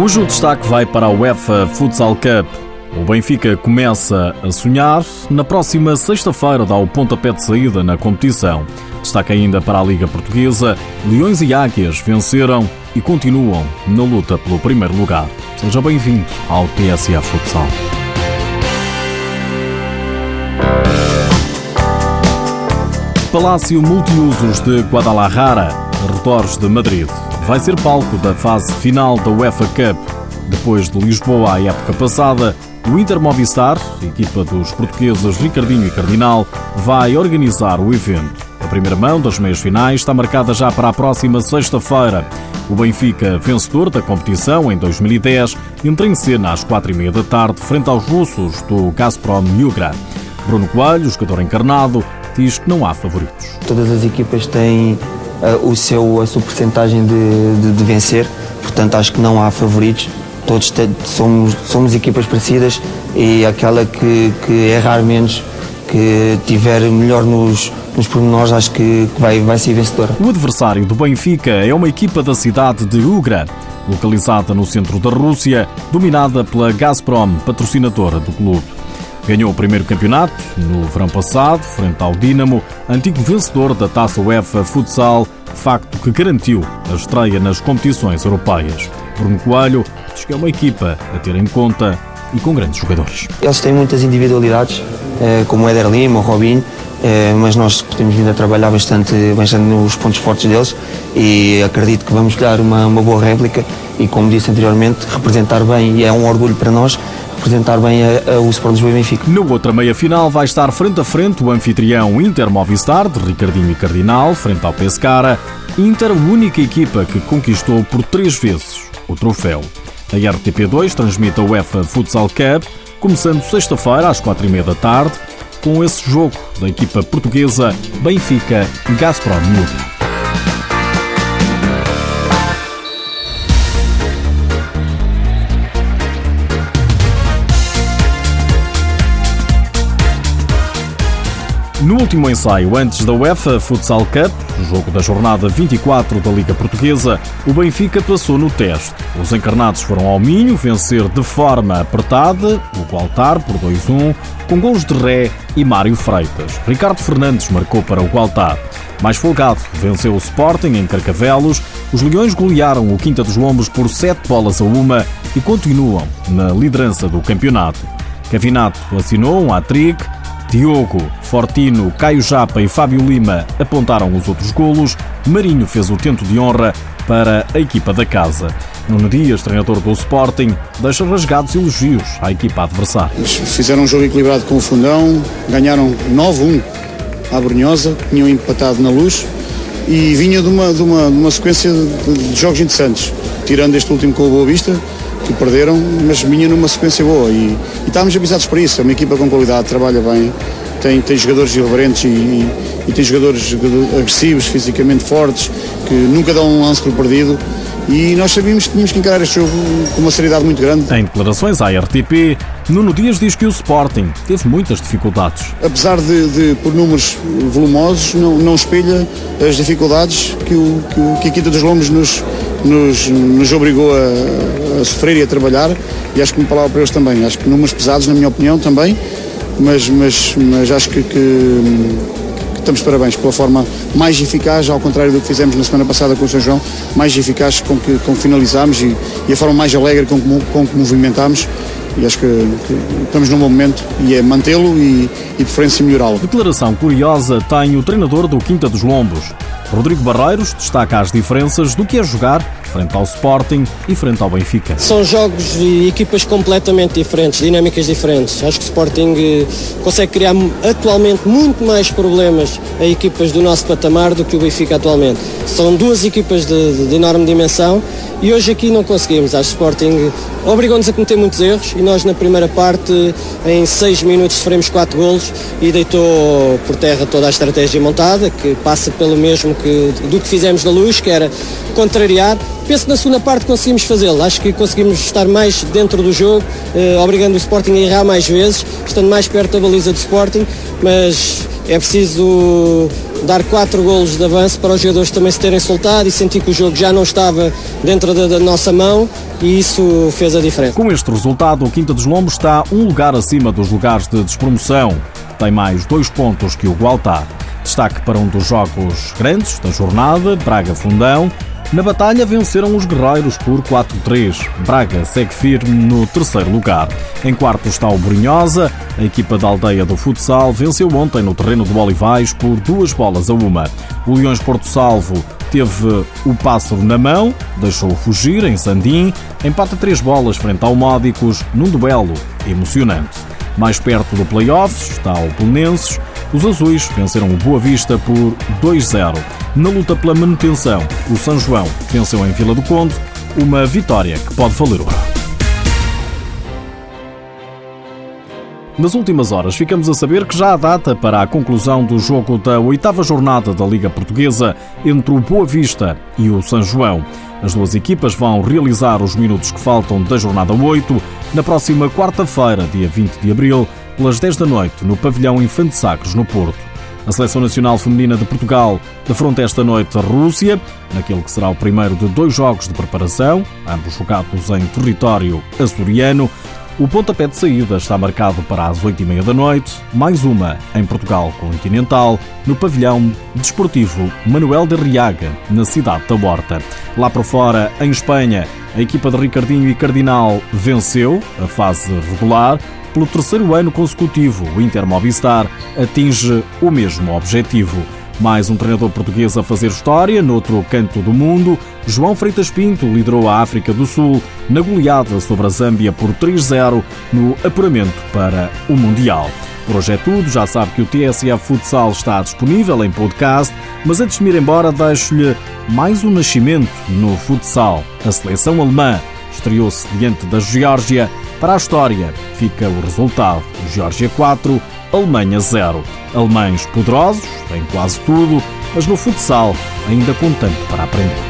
Hoje o destaque vai para a UEFA Futsal Cup. O Benfica começa a sonhar. Na próxima sexta-feira dá o pontapé de saída na competição. Destaque ainda para a Liga Portuguesa. Leões e Águias venceram e continuam na luta pelo primeiro lugar. Seja bem-vindo ao TSF Futsal. Palácio Multiusos de Guadalajara, arredores de Madrid vai ser palco da fase final da UEFA Cup. Depois de Lisboa a época passada, o Inter Movistar, equipa dos portugueses Ricardinho e Cardinal, vai organizar o evento. A primeira mão das meias finais está marcada já para a próxima sexta-feira. O Benfica, vencedor da competição em 2010, entra em cena às quatro e meia da tarde frente aos russos do Gazprom Yugra. Bruno Coelho, jogador encarnado, diz que não há favoritos. Todas as equipas têm o seu, a sua porcentagem de, de, de, vencer, portanto acho que não há favoritos, todos somos, somos equipas parecidas e aquela que, que errar menos, que tiver melhor nos, nos pormenores, acho que vai, vai ser vencedora. O adversário do Benfica é uma equipa da cidade de Ugra, localizada no centro da Rússia, dominada pela Gazprom, patrocinadora do clube. Ganhou o primeiro campeonato no verão passado, frente ao Dinamo, antigo vencedor da Taça UEFA Futsal, facto que garantiu a estreia nas competições europeias. Bruno Coelho diz que é uma equipa a ter em conta e com grandes jogadores. Eles têm muitas individualidades, eh, como o Éder Lima, o Robin, eh, mas nós temos vindo a trabalhar bastante, bastante nos pontos fortes deles e acredito que vamos dar uma, uma boa réplica e, como disse anteriormente, representar bem e é um orgulho para nós representar bem a, a, o Sport Lisboa e Benfica. Na outra meia-final vai estar frente a frente o anfitrião Inter Movistar, de Ricardinho e Cardinal, frente ao Pescara. Inter, única equipa que conquistou por três vezes o troféu. A RTP2 transmite a UEFA Futsal Cup, começando sexta-feira às quatro e meia da tarde, com esse jogo da equipa portuguesa Benfica Gazprom No último ensaio antes da UEFA Futsal Cup, jogo da jornada 24 da Liga Portuguesa, o Benfica passou no teste. Os encarnados foram ao Minho vencer de forma apertada o Gualtar por 2-1, com gols de Ré e Mário Freitas. Ricardo Fernandes marcou para o Gualtar. Mais folgado, venceu o Sporting em Carcavelos. Os Leões golearam o Quinta dos Lombos por 7 bolas a uma e continuam na liderança do campeonato. Cavinato assinou um hat-trick Diogo, Fortino, Caio Japa e Fábio Lima apontaram os outros golos. Marinho fez o tento de honra para a equipa da casa. Nuno Dias, treinador do Sporting, deixa rasgados elogios à equipa adversária. Fizeram um jogo equilibrado com o Fundão, ganharam 9-1 à Brunhosa, tinham empatado na luz e vinha de uma, de uma, de uma sequência de, de jogos interessantes, tirando este último com o Boa Vista, que perderam, mas vinha numa sequência boa e, e estávamos avisados para isso. É uma equipa com qualidade, trabalha bem, tem, tem jogadores irreverentes e, e, e tem jogadores agressivos, fisicamente fortes, que nunca dão um lance por perdido. E nós sabíamos que tínhamos que encarar este jogo com uma seriedade muito grande. Em declarações à RTP, Nuno Dias diz que o Sporting teve muitas dificuldades. Apesar de, de por números volumosos, não, não espelha as dificuldades que, o, que, o, que a Quinta dos Lombos nos, nos, nos obrigou a, a, sofrer e a trabalhar e acho que uma palavra para eles também. Acho que números pesados, na minha opinião, também, mas, mas, mas acho que, que, que estamos parabéns pela forma mais eficaz, ao contrário do que fizemos na semana passada com o São João, mais eficaz com que, com finalizámos e, e a forma mais alegre com que, com que movimentámos e acho que, que, estamos num bom momento e é mantê-lo e, e de preferência melhorá-lo. Declaração curiosa tem o treinador do Quinta dos Lombos. Rodrigo Barreiros destaca as diferenças do que é jogar frente ao Sporting e frente ao Benfica. São jogos e equipas completamente diferentes, dinâmicas diferentes. Acho que o Sporting eh, consegue criar atualmente muito mais problemas a equipas do nosso patamar do que o Benfica atualmente. São duas equipas de, de enorme dimensão e hoje aqui não conseguimos. Acho que o Sporting obrigou-nos a cometer muitos erros e nós na primeira parte, em seis minutos, sofremos quatro golos e deitou por terra toda a estratégia montada, que passa pelo mesmo que, do que fizemos na luz, que era contrariar. Penso que na segunda parte conseguimos fazê-lo. Acho que conseguimos estar mais dentro do jogo, eh, obrigando o Sporting a errar mais vezes, estando mais perto da baliza do Sporting, mas é preciso dar quatro golos de avanço para os jogadores também se terem soltado e sentir que o jogo já não estava dentro da, da nossa mão e isso fez a diferença. Com este resultado, o Quinta dos Lombos está um lugar acima dos lugares de despromoção. Tem mais dois pontos que o Gualtar. Destaque para um dos jogos grandes da jornada, Braga Fundão, na batalha venceram os guerreiros por 4-3. Braga segue firme no terceiro lugar. Em quarto está o Brunhosa. A equipa da aldeia do futsal venceu ontem no terreno do Olivais por duas bolas a uma. O Leões Porto Salvo teve o pássaro na mão, deixou fugir em Sandim, empata três bolas frente ao Módicos num duelo emocionante. Mais perto do play-offs está o Belenenses. Os azuis venceram o Boa Vista por 2-0. Na luta pela manutenção, o São João venceu em Vila do Conde, uma vitória que pode valer ouro. Nas últimas horas, ficamos a saber que já há data para a conclusão do jogo da oitava jornada da Liga Portuguesa entre o Boa Vista e o São João. As duas equipas vão realizar os minutos que faltam da jornada 8 na próxima quarta-feira, dia 20 de abril, pelas 10 da noite, no pavilhão Infante Sacros, no Porto. A Seleção Nacional Feminina de Portugal defronta esta noite a Rússia, naquele que será o primeiro de dois jogos de preparação, ambos jogados em território açoriano. O pontapé de saída está marcado para as 8h30 da noite, mais uma em Portugal Continental, no pavilhão desportivo Manuel de Riaga, na cidade da Horta. Lá por fora, em Espanha, a equipa de Ricardinho e Cardinal venceu a fase regular. Pelo terceiro ano consecutivo, o Inter Movistar atinge o mesmo objetivo. Mais um treinador português a fazer história noutro canto do mundo. João Freitas Pinto liderou a África do Sul na goleada sobre a Zâmbia por 3-0 no apuramento para o Mundial. Por hoje é tudo, já sabe que o TSF Futsal está disponível em podcast, mas antes de me ir embora deixo-lhe mais um nascimento no futsal. A seleção alemã estreou-se diante da Geórgia. Para a história fica o resultado: Geórgia 4, Alemanha 0. Alemães poderosos, têm quase tudo, mas no futsal ainda com tanto para aprender.